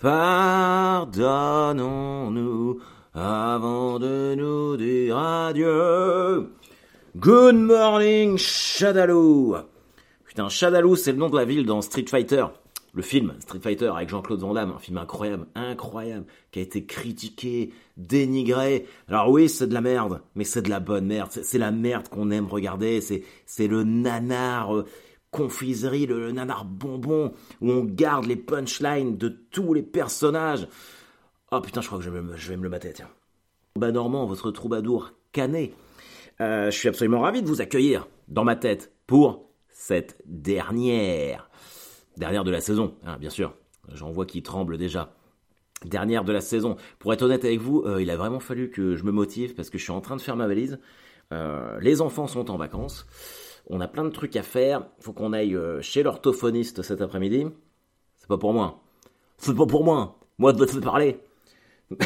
Pardonnons-nous avant de nous dire adieu. Good morning, Shadaloo. Putain, Shadaloo, c'est le nom de la ville dans Street Fighter. Le film Street Fighter avec Jean-Claude Van Damme, un film incroyable, incroyable, qui a été critiqué, dénigré. Alors oui, c'est de la merde, mais c'est de la bonne merde. C'est la merde qu'on aime regarder. C'est le nanar euh, confiserie, le, nanar bonbon où on garde les punchlines de tous les personnages. Oh putain, je crois que je vais me, je vais me le mater, tiens. Bah Normand, votre troubadour canet. Euh, je suis absolument ravi de vous accueillir dans ma tête pour cette dernière Dernière de la saison, hein, bien sûr. J'en vois qui tremble déjà. Dernière de la saison. Pour être honnête avec vous, euh, il a vraiment fallu que je me motive parce que je suis en train de faire ma valise. Euh, les enfants sont en vacances. On a plein de trucs à faire. Faut qu'on aille euh, chez l'orthophoniste cet après-midi. C'est pas pour moi. C'est pas pour moi. Moi, je te parler. je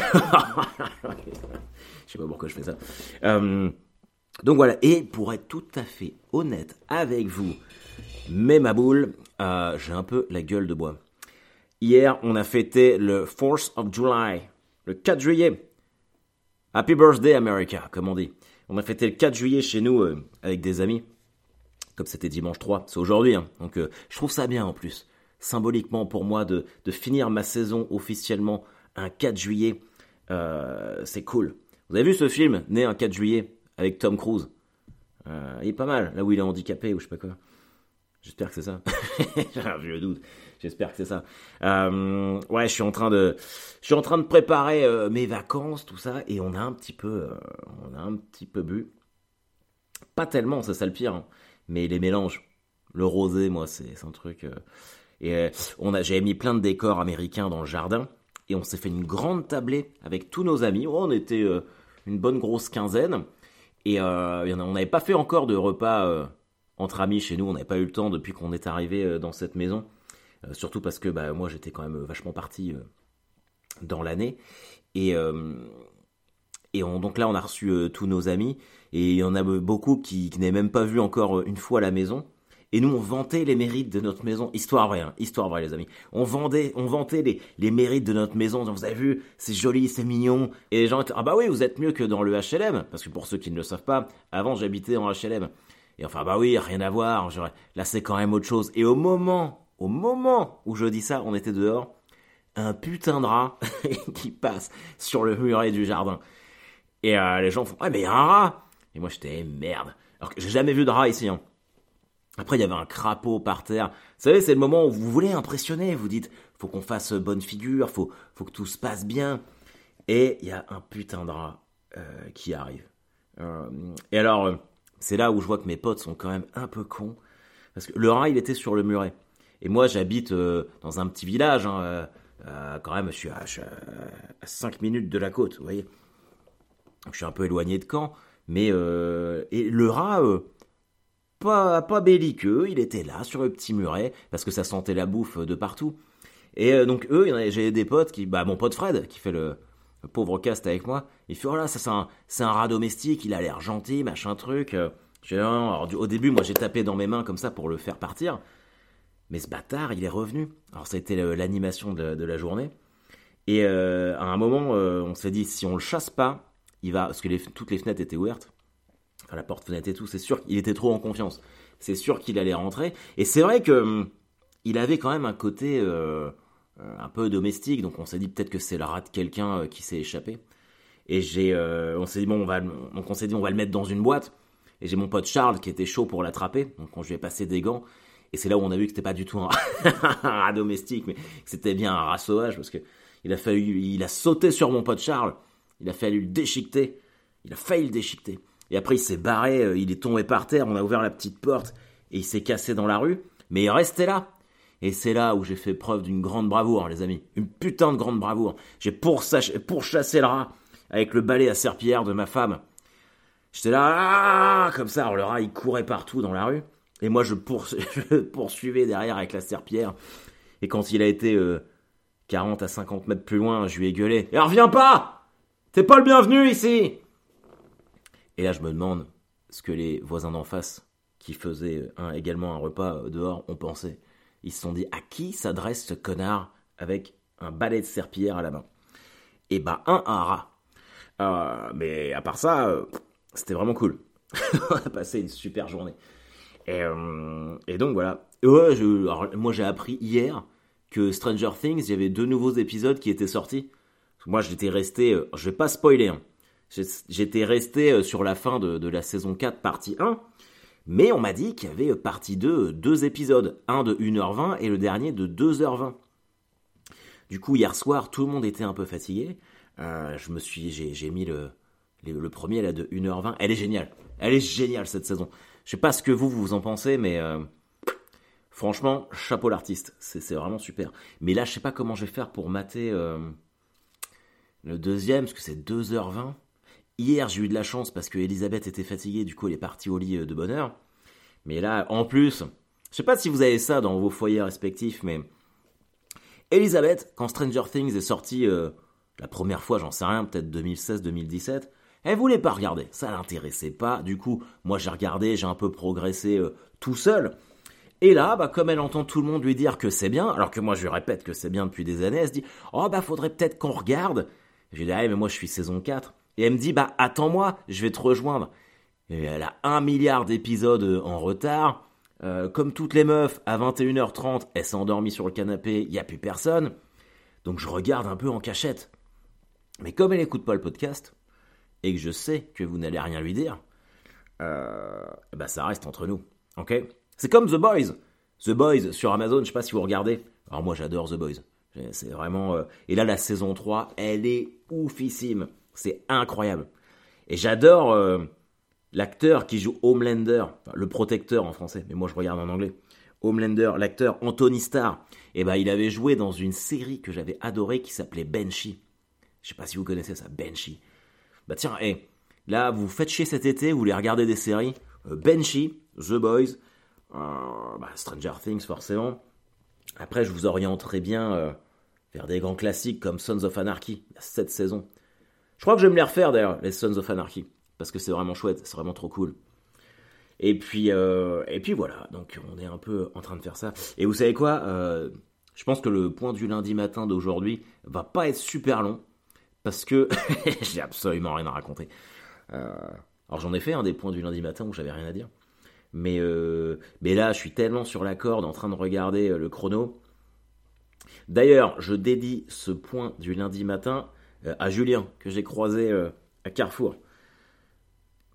sais pas pourquoi je fais ça. donc voilà. Et pour être tout à fait honnête avec vous, mais ma boule, euh, j'ai un peu la gueule de bois. Hier, on a fêté le 4th of July, le 4 juillet. Happy birthday America, comme on dit. On a fêté le 4 juillet chez nous euh, avec des amis. Comme c'était dimanche 3, c'est aujourd'hui. Hein. Donc euh, je trouve ça bien en plus. Symboliquement pour moi de, de finir ma saison officiellement un 4 juillet. c'est cool. Vous avez vu ce film, né un 4 juillet, avec Tom Cruise? Il est pas mal, là où il est handicapé ou je sais pas quoi. J'espère que c'est ça. J'ai le doute. J'espère que c'est ça. Euh, ouais, je suis en train de, je suis en train de préparer euh, mes vacances, tout ça, et on a un petit peu, euh, on a un petit peu bu. Pas tellement, c'est ça le pire. Hein. Mais les mélanges, le rosé, moi, c'est un truc. et on a, j'ai mis plein de décors américains dans le jardin, et on s'est fait une grande tablée avec tous nos amis. Oh, on était une bonne grosse quinzaine, et on n'avait pas fait encore de repas entre amis chez nous. On n'avait pas eu le temps depuis qu'on est arrivé euh, dans cette maison. Euh, surtout parce que bah, moi j'étais quand même vachement parti euh, dans l'année. Et, et donc là on a reçu tous nos amis. Et il y en a beaucoup qui, n'avaient même pas vu encore une fois la maison. Et nous, on vantait les mérites de notre maison. Histoire vraie, hein. histoire vraie, les amis. On vendait, on vantait les, les mérites de notre maison. vous avez vu, c'est joli, c'est mignon. Et les gens étaient, ah bah oui, vous êtes mieux que dans le HLM. Parce que pour ceux qui ne le savent pas, avant, j'habitais en HLM. Et enfin, bah oui, rien à voir. Là, c'est quand même autre chose. Et au moment, au moment où je dis ça, on était dehors, un putain de rat qui passe sur le muret du jardin. Et euh, les gens font, ouais, mais il y a un rat. Et moi, j'étais, merde. Alors que j'ai jamais vu de rat ici. Hein. Après, il y avait un crapaud par terre. Vous savez, c'est le moment où vous voulez impressionner. Vous dites, faut qu'on fasse bonne figure, faut, faut que tout se passe bien. Et il y a un putain de rat euh, qui arrive. Euh, et alors, c'est là où je vois que mes potes sont quand même un peu cons. Parce que le rat, il était sur le muret. Et moi, j'habite dans un petit village. Hein, quand même, je suis, à, 5 minutes de la côte, vous voyez. Je suis un peu éloigné de Caen. Mais et le rat, pas, pas belliqueux, il était là sur le petit muret, parce que ça sentait la bouffe de partout. Et donc eux, j'ai des potes qui... Bah mon pote Fred, qui fait le, pauvre cast avec moi, il fait, oh là, ça c'est un, un rat domestique, il a l'air gentil, machin truc. Au début, moi j'ai tapé dans mes mains comme ça pour le faire partir. Mais ce bâtard, il est revenu. Alors c'était l'animation de, la journée. Et euh, à un moment, euh, on s'est dit, si on le chasse pas, il va... Parce que toutes les fenêtres étaient ouvertes. Enfin, la porte, fenêtre et tout, c'est sûr qu'il était trop en confiance. C'est sûr qu'il allait rentrer. Et c'est vrai que hum, il avait quand même un côté... Euh, un peu domestique, donc on s'est dit peut-être que c'est le rat de quelqu'un euh, qui s'est échappé. Et j'ai, euh, on s'est dit bon, on va, donc on s'est dit on va le mettre dans une boîte. Et j'ai mon pote Charles qui était chaud pour l'attraper, donc on je lui ai passé des gants. Et c'est là où on a vu que c'était pas du tout un, rat domestique, mais que c'était bien un rat sauvage parce que il a fallu, il a sauté sur mon pote Charles, il a fallu le déchiqueter, il a failli le déchiqueter. Et après il s'est barré, il est tombé par terre, on a ouvert la petite porte et il s'est cassé dans la rue. Mais il restait là. Et c'est là où j'ai fait preuve d'une grande bravoure, les amis. Une putain de grande bravoure. J'ai pourchassé le rat avec le balai à serpillère de ma femme. J'étais là, ah, comme ça. Alors le rat, il courait partout dans la rue. Et moi, je, poursuivais derrière avec la serpillère. Et quand il a été 40 euh, à 50 mètres plus loin, je lui ai gueulé. Et reviens pas T'es pas le bienvenu ici Et là, je me demande ce que les voisins d'en face, qui faisaient également un repas dehors, ont pensé. Ils se sont dit à qui s'adresse ce connard avec un balai de serpillière à la main? Et bah, un, un rat. Euh, mais à part ça, euh, c'était vraiment cool. on a passé une super journée. Et, euh, donc voilà. moi j'ai appris hier que Stranger Things, il y avait deux nouveaux épisodes qui étaient sortis. Moi j'étais resté, je vais pas spoiler, hein. j'étais resté sur la fin de, la saison 4, partie 1. Mais on m'a dit qu'il y avait partie 2, deux épisodes. Un de 1h20 et le dernier de 2h20. Du coup, hier soir, tout le monde était un peu fatigué. Euh, je me suis, j'ai mis le, le, premier là de 1h20. Elle est géniale. Elle est géniale cette saison. Je sais pas ce que vous vous en pensez, mais euh, franchement, chapeau l'artiste. C'est vraiment super. Mais là, je sais pas comment je vais faire pour mater euh, le deuxième, parce que c'est 2h20. Hier, j'ai eu de la chance parce que Elisabeth était fatiguée, du coup, elle est partie au lit de bonne heure. Mais là, en plus, je sais pas si vous avez ça dans vos foyers respectifs, mais Elisabeth, quand Stranger Things est sorti la première fois, j'en sais rien, peut-être 2016-2017, elle voulait pas regarder, ça l'intéressait pas. Du coup, moi j'ai regardé, j'ai un peu progressé euh, tout seul. Et là, bah, comme elle entend tout le monde lui dire que c'est bien, alors que moi je lui répète que c'est bien depuis des années, elle se dit Oh bah faudrait peut-être qu'on regarde. J'ai dit ah, mais moi je suis saison 4. Et elle me dit Bah attends-moi, je vais te rejoindre. Et elle a un milliard d'épisodes euh, en retard. Euh, comme toutes les meufs, à 21h30, elle s'est endormie sur le canapé, il n'y a plus personne. Donc je regarde un peu en cachette. Mais comme elle n'écoute pas le podcast, et que je sais que vous n'allez rien lui dire, euh, bah ça reste entre nous. Ok? C'est comme The Boys. The Boys sur Amazon, je sais pas si vous regardez. Alors moi j'adore The Boys. C'est vraiment. Euh, et là la saison 3, elle est oufissime. C'est incroyable. Et j'adore euh, l'acteur qui joue Homelander, le protecteur en français, mais moi je regarde en anglais. Homelander, l'acteur Anthony Starr. Et eh ben il avait joué dans une série que j'avais adorée qui s'appelait Banshee. Je sais pas si vous connaissez ça, Banshee. Bah tiens, hé, là, vous faites chier cet été, vous voulez regarder des séries. Euh, Banshee, The Boys, euh, bah, Stranger Things forcément. Après, je vous orienterai bien vers des grands classiques comme Sons of Anarchy, 7 saisons. Je crois que je vais me les refaire d'ailleurs, les Sons of Anarchy, parce que c'est vraiment chouette, c'est vraiment trop cool. Et puis, et puis voilà, donc on est un peu en train de faire ça. Et vous savez quoi Je pense que le point du lundi matin d'aujourd'hui va pas être super long parce que j'ai absolument rien à raconter. Euh, alors j'en ai fait un des points du lundi matin où j'avais rien à dire. Mais, euh, mais là, je suis tellement sur la corde en train de regarder euh, le chrono. D'ailleurs, je dédie ce point du lundi matin à Julien, que j'ai croisé à Carrefour.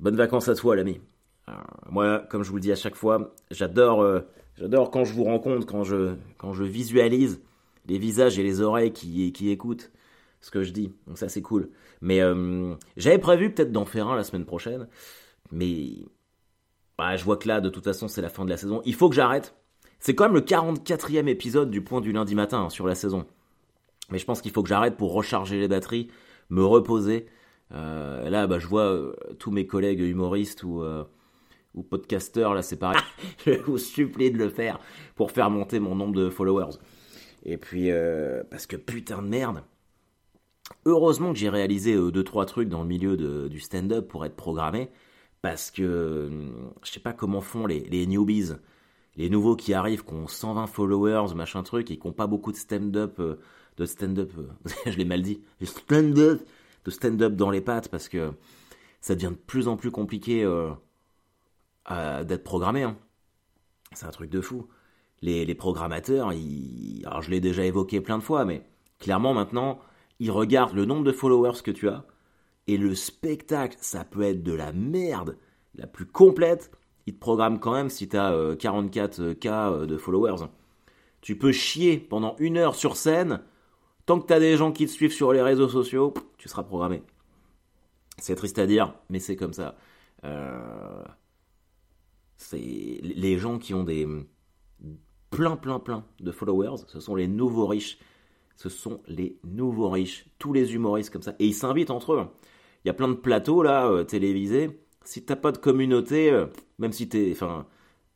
Bonnes vacances à toi, l'ami. moi, comme je vous le dis à chaque fois, j'adore, j'adore quand je vous rencontre, quand je, quand je visualise les visages et les oreilles qui, qui écoutent ce que je dis. Donc ça c'est cool. Mais euh, j'avais prévu peut-être d'en faire un la semaine prochaine. Mais bah, je vois que là, de toute façon, c'est la fin de la saison. Il faut que j'arrête. C'est quand même le 44e épisode du point du lundi matin hein, sur la saison. Mais je pense qu'il faut que j'arrête pour recharger les batteries, me reposer. Euh, là, bah, je vois euh, tous mes collègues humoristes ou, ou podcasteurs, là c'est pareil. je vous supplie de le faire pour faire monter mon nombre de followers. Et puis, parce que putain de merde, Heureusement que j'ai réalisé 2-3 euh, trucs dans le milieu du stand-up pour être programmé, parce que euh, je sais pas comment font les, les, newbies, les nouveaux qui arrivent, qui ont 120 followers, machin truc, et qui n'ont pas beaucoup de stand-up, euh, de stand-up, je l'ai mal dit, de stand-up, de stand-up dans les pattes, parce que ça devient de plus en plus compliqué d'être programmé. Hein. C'est un truc de fou. Les, les programmateurs, ils... alors je l'ai déjà évoqué plein de fois, mais clairement maintenant, il regarde le nombre de followers que tu as, et le spectacle, ça peut être de la merde la plus complète, il te programme quand même si tu as 44K de followers. Tu peux chier pendant une heure sur scène, tant que tu as des gens qui te suivent sur les réseaux sociaux, tu seras programmé. C'est triste à dire, mais c'est comme ça. Euh, c'est les gens qui ont des plein plein plein de followers, ce sont les nouveaux riches ce sont les nouveaux riches, tous les humoristes comme ça. Et ils s'invitent entre eux. Il y a plein de plateaux là, euh, télévisés. Si t'as pas de communauté, euh, même si t'es, enfin,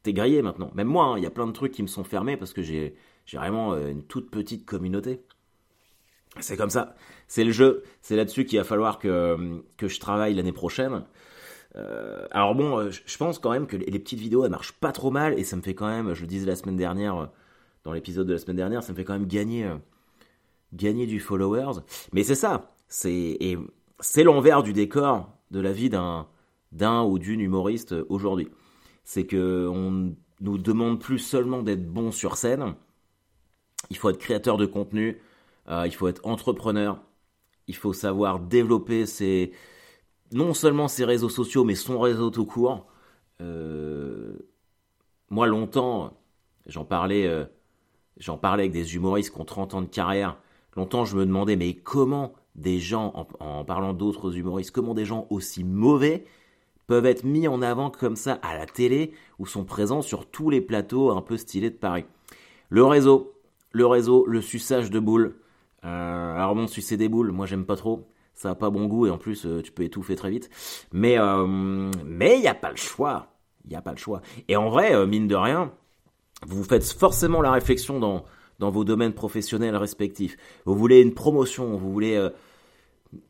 t'es grillé maintenant. Même moi, hein, il y a plein de trucs qui me sont fermés parce que j'ai, j'ai vraiment euh, une toute petite communauté. C'est comme ça. C'est le jeu. C'est là-dessus qu'il va falloir que, que je travaille l'année prochaine. alors bon, je pense quand même que les, petites vidéos, elles marchent pas trop mal et ça me fait quand même, je le disais la semaine dernière, dans l'épisode de la semaine dernière, ça me fait quand même gagner gagner du followers. Mais c'est ça, c'est c'est l'envers du décor de la vie d'un d'un ou d'une humoriste aujourd'hui. C'est que on nous demande plus seulement d'être bon sur scène. Il faut être créateur de contenu, euh, il faut être entrepreneur, il faut savoir développer ses non seulement ses réseaux sociaux, mais son réseau tout court. Euh, moi, longtemps, j'en parlais, euh, j'en parlais avec des humoristes qui ont 30 ans de carrière. Longtemps, je me demandais, mais comment des gens, en, parlant d'autres humoristes, comment des gens aussi mauvais peuvent être mis en avant comme ça à la télé ou sont présents sur tous les plateaux un peu stylés de Paris. Le réseau, le réseau, le suçage de boules. Euh, alors bon, sucer des boules, moi j'aime pas trop. Ça a pas bon goût et en plus euh, tu peux étouffer très vite. Mais euh, mais il y a pas le choix. Il n'y a pas le choix. Et en vrai, mine de rien, vous faites forcément la réflexion dans dans vos domaines professionnels respectifs. Vous voulez une promotion, vous voulez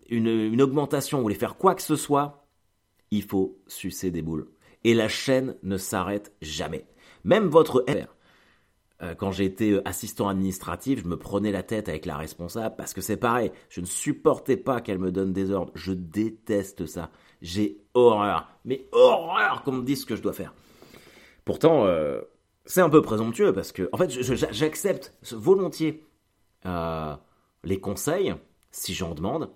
une augmentation, vous voulez faire quoi que ce soit, il faut sucer des boules. Et la chaîne ne s'arrête jamais. Même votre R. Euh, quand j'étais euh, assistant administratif, je me prenais la tête avec la responsable parce que c'est pareil, je ne supportais pas qu'elle me donne des ordres. Je déteste ça. J'ai horreur. Mais horreur qu'on me dise ce que je dois faire. Pourtant, c'est un peu présomptueux parce que, en fait, j'accepte volontiers euh, les conseils si j'en demande, euh,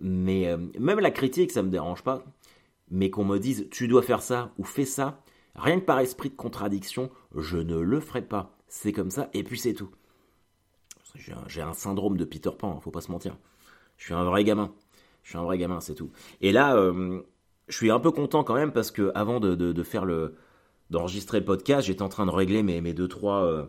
mais euh, même la critique, ça me dérange pas. Mais qu'on me dise tu dois faire ça ou fais ça, rien que par esprit de contradiction, je ne le ferai pas. C'est comme ça et puis c'est tout. J'ai un, syndrome de Peter Pan, hein, faut pas se mentir. Je suis un vrai gamin. Je suis un vrai gamin, c'est tout. Et là, je suis un peu content quand même parce que avant de faire le, d'enregistrer le podcast, j'étais en train de régler mes, mes deux trois euh,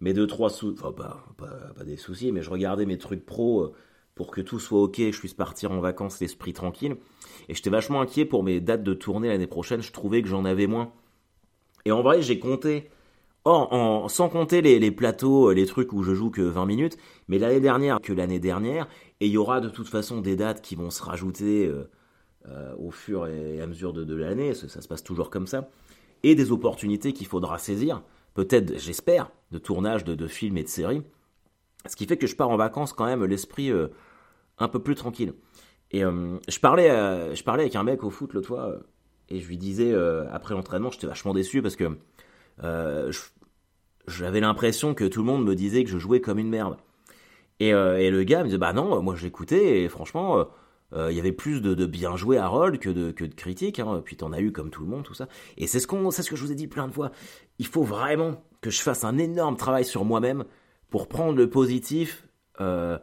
mes deux trois sous enfin pas, pas, des soucis, mais je regardais mes trucs pro euh, pour que tout soit ok, je puisse partir en vacances l'esprit tranquille. Et j'étais vachement inquiet pour mes dates de tournée l'année prochaine. Je trouvais que j'en avais moins. Et en vrai, j'ai compté. Sans compter les, plateaux, euh, les trucs où je joue que 20 minutes, mais l'année dernière que l'année dernière, et il y aura de toute façon des dates qui vont se rajouter au fur et à mesure de, de l'année, ça, ça, se passe toujours comme ça et des opportunités qu'il faudra saisir, peut-être, j'espère, de tournage de, films et de séries. Ce qui fait que je pars en vacances quand même l'esprit euh, un peu plus tranquille. Et euh, je, parlais, je parlais avec un mec au foot l'autre fois, et je lui disais, euh, après l'entraînement, j'étais vachement déçu parce que j'avais l'impression que tout le monde me disait que je jouais comme une merde. Et, et le gars me disait, bah non, moi j'écoutais, et franchement euh, il y avait plus de, bien joué à rôle que de, que de critiques, hein. puis t'en as eu comme tout le monde, tout ça. Et c'est ce, qu'on, c'est ce que je vous ai dit plein de fois. Il faut vraiment que je fasse un énorme travail sur moi-même pour prendre le positif euh,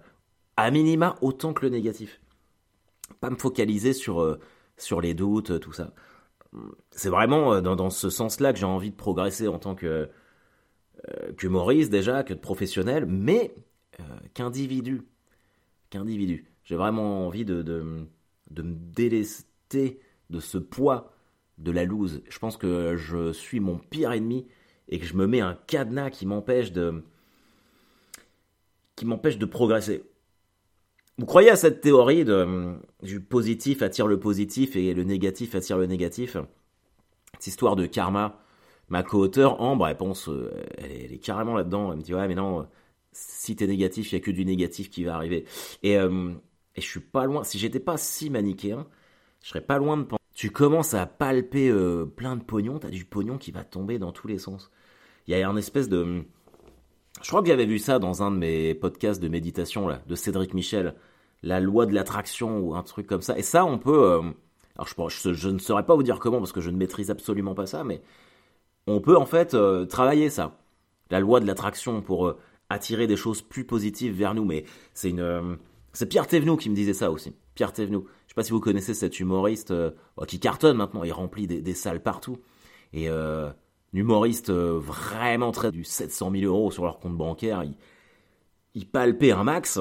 à minima autant que le négatif. Pas me focaliser sur, euh, sur les doutes, tout ça. C'est vraiment dans, dans ce sens-là que j'ai envie de progresser en tant que qu'humoriste déjà, que de professionnel, mais qu'individu. Qu'individu. J'ai vraiment envie de, de, me délester de ce poids de la loose. Je pense que je suis mon pire ennemi et que je me mets un cadenas qui m'empêche de qui m'empêche de progresser. Vous croyez à cette théorie de, du positif attire le positif et le négatif attire le négatif? Cette histoire de karma. Ma co-auteur, Ambre, elle pense, euh, elle est, carrément là-dedans. Elle me dit, ouais, mais non, si t'es négatif, il y a que du négatif qui va arriver. Et euh, et je suis pas loin, si j'étais pas si manichéen, je serais pas loin de penser. Tu commences à palper euh, plein de pognon, t'as du pognon qui va tomber dans tous les sens. Il y a un espèce de. Je crois que j'avais vu ça dans un de mes podcasts de méditation là, de Cédric Michel, la loi de l'attraction ou un truc comme ça. Et ça, on peut. Euh, alors je, ne saurais pas vous dire comment parce que je ne maîtrise absolument pas ça, mais on peut en fait euh, travailler ça, la loi de l'attraction pour attirer des choses plus positives vers nous. Mais c'est une c'est Pierre Thévenoud qui me disait ça aussi. Pierre Thévenoud. Je sais pas si vous connaissez cet humoriste euh, qui cartonne maintenant, il remplit des, salles partout. Et euh, humoriste euh, vraiment très du 700 000 euros sur leur compte bancaire, il, il palpait un max.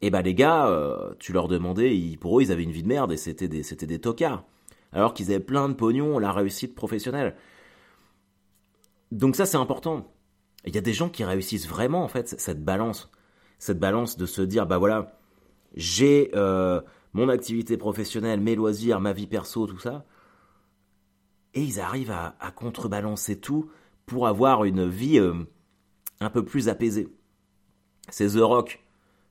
Et bah les gars, tu leur demandais, pour eux ils avaient une vie de merde et c'était des, c'était des tocards. Alors qu'ils avaient plein de pognon, la réussite professionnelle. Donc ça c'est important. Il y a des gens qui réussissent vraiment en fait cette balance cette balance de se dire, bah voilà, j'ai euh, mon activité professionnelle, mes loisirs, ma vie perso, tout ça. Et ils arrivent à, contrebalancer tout pour avoir une vie euh, un peu plus apaisée. C'est The Rock.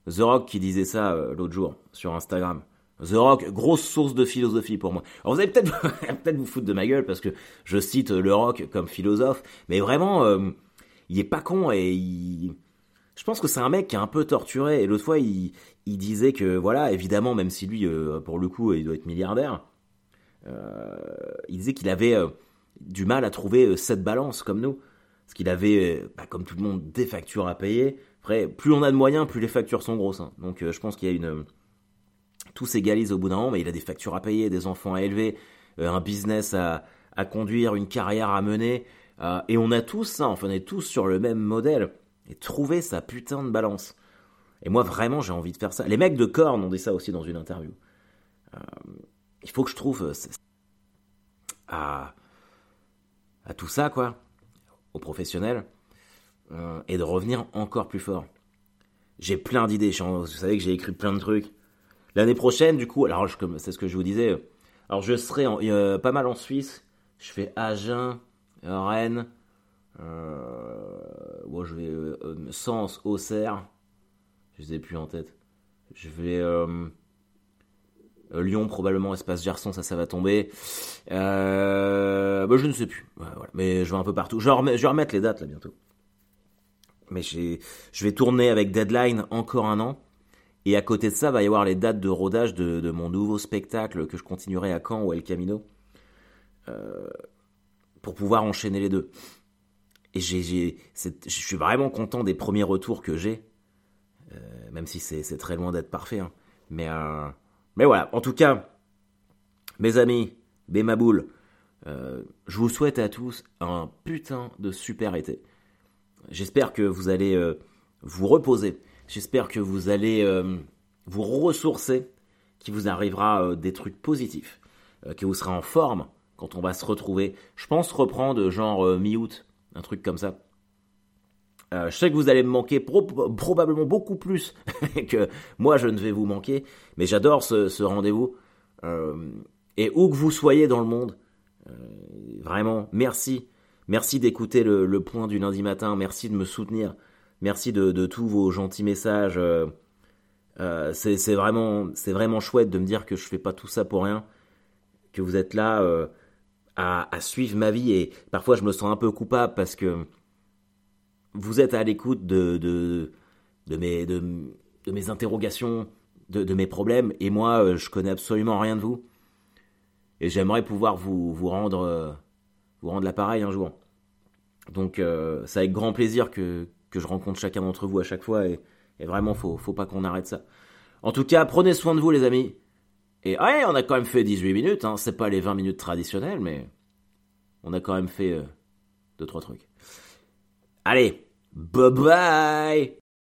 The Rock qui disait ça euh, l'autre jour sur Instagram. The Rock, grosse source de philosophie pour moi. Alors vous allez peut-être peut-être vous foutre de ma gueule parce que je cite le Rock comme philosophe, mais vraiment, euh, il est pas con et je pense que c'est un mec qui est un peu torturé. Et l'autre fois, il, disait que voilà, évidemment, même si lui, euh, pour le coup, il doit être milliardaire, euh, il disait qu'il avait euh, du mal à trouver cette balance comme nous, parce qu'il avait, bah, comme tout le monde, des factures à payer. Après, plus on a de moyens, plus les factures sont grosses. Hein. Donc, je pense qu'il y a une tout s'égalise au bout d'un moment, mais il a des factures à payer, des enfants à élever, un business à, conduire, une carrière à mener. et on a tous ça, enfin on est tous sur le même modèle. Et trouver sa putain de balance. Et moi, vraiment, j'ai envie de faire ça. Les mecs de Korn ont dit ça aussi dans une interview. Euh, il faut que je trouve euh, à, tout ça, quoi, aux professionnels, euh, et de revenir encore plus fort. J'ai plein d'idées. Vous savez que j'ai écrit plein de trucs. L'année prochaine, du coup, alors c'est ce que je vous disais. Alors je serai pas mal en Suisse. Je fais Agen, Rennes. Euh, je vais Sens, Auxerre. Je les ai plus en tête. Je vais. Euh, Lyon, probablement, espace Gerson, ça, ça va tomber. Euh, bah, je ne sais plus. Mais je vais un peu partout. Je vais, je vais remettre les dates, là, bientôt. Mais je vais tourner avec Deadline encore un an. Et à côté de ça, va y avoir les dates de rodage de, mon nouveau spectacle que je continuerai à Caen ou El Camino. Euh, pour pouvoir enchaîner les deux. Et je suis vraiment content des premiers retours que j'ai. Euh, même si c'est très loin d'être parfait. Hein. Mais, euh, mais voilà, en tout cas, mes amis, Bémaboul, euh, je vous souhaite à tous un putain de super été. J'espère que vous allez vous reposer. J'espère que vous allez vous ressourcer, qu'il vous arrivera des trucs positifs, que vous serez en forme quand on va se retrouver. Je pense reprendre genre mi-août, un truc comme ça. Euh, je sais que vous allez me manquer probablement beaucoup plus que moi je ne vais vous manquer, mais j'adore ce, rendez-vous. Euh, et où que vous soyez dans le monde, euh, vraiment, merci. Merci d'écouter le, point du lundi matin, merci de me soutenir, merci de, tous vos gentils messages. c'est vraiment, vraiment chouette de me dire que je fais pas tout ça pour rien, que vous êtes là à suivre ma vie et parfois je me sens un peu coupable parce que vous êtes à l'écoute de, mes, interrogations, de, mes problèmes, et moi, euh, je connais absolument rien de vous. Et j'aimerais pouvoir vous, rendre, euh, rendre l'appareil un jour. Donc, euh, c'est avec grand plaisir que, je rencontre chacun d'entre vous à chaque fois, et, et vraiment, faut, faut pas qu'on arrête ça. En tout cas, prenez soin de vous, les amis. Et ouais, on a quand même fait 18 minutes, hein. c'est pas les 20 minutes traditionnelles, mais on a quand même fait 2 deux, trois trucs. Allez, bye bye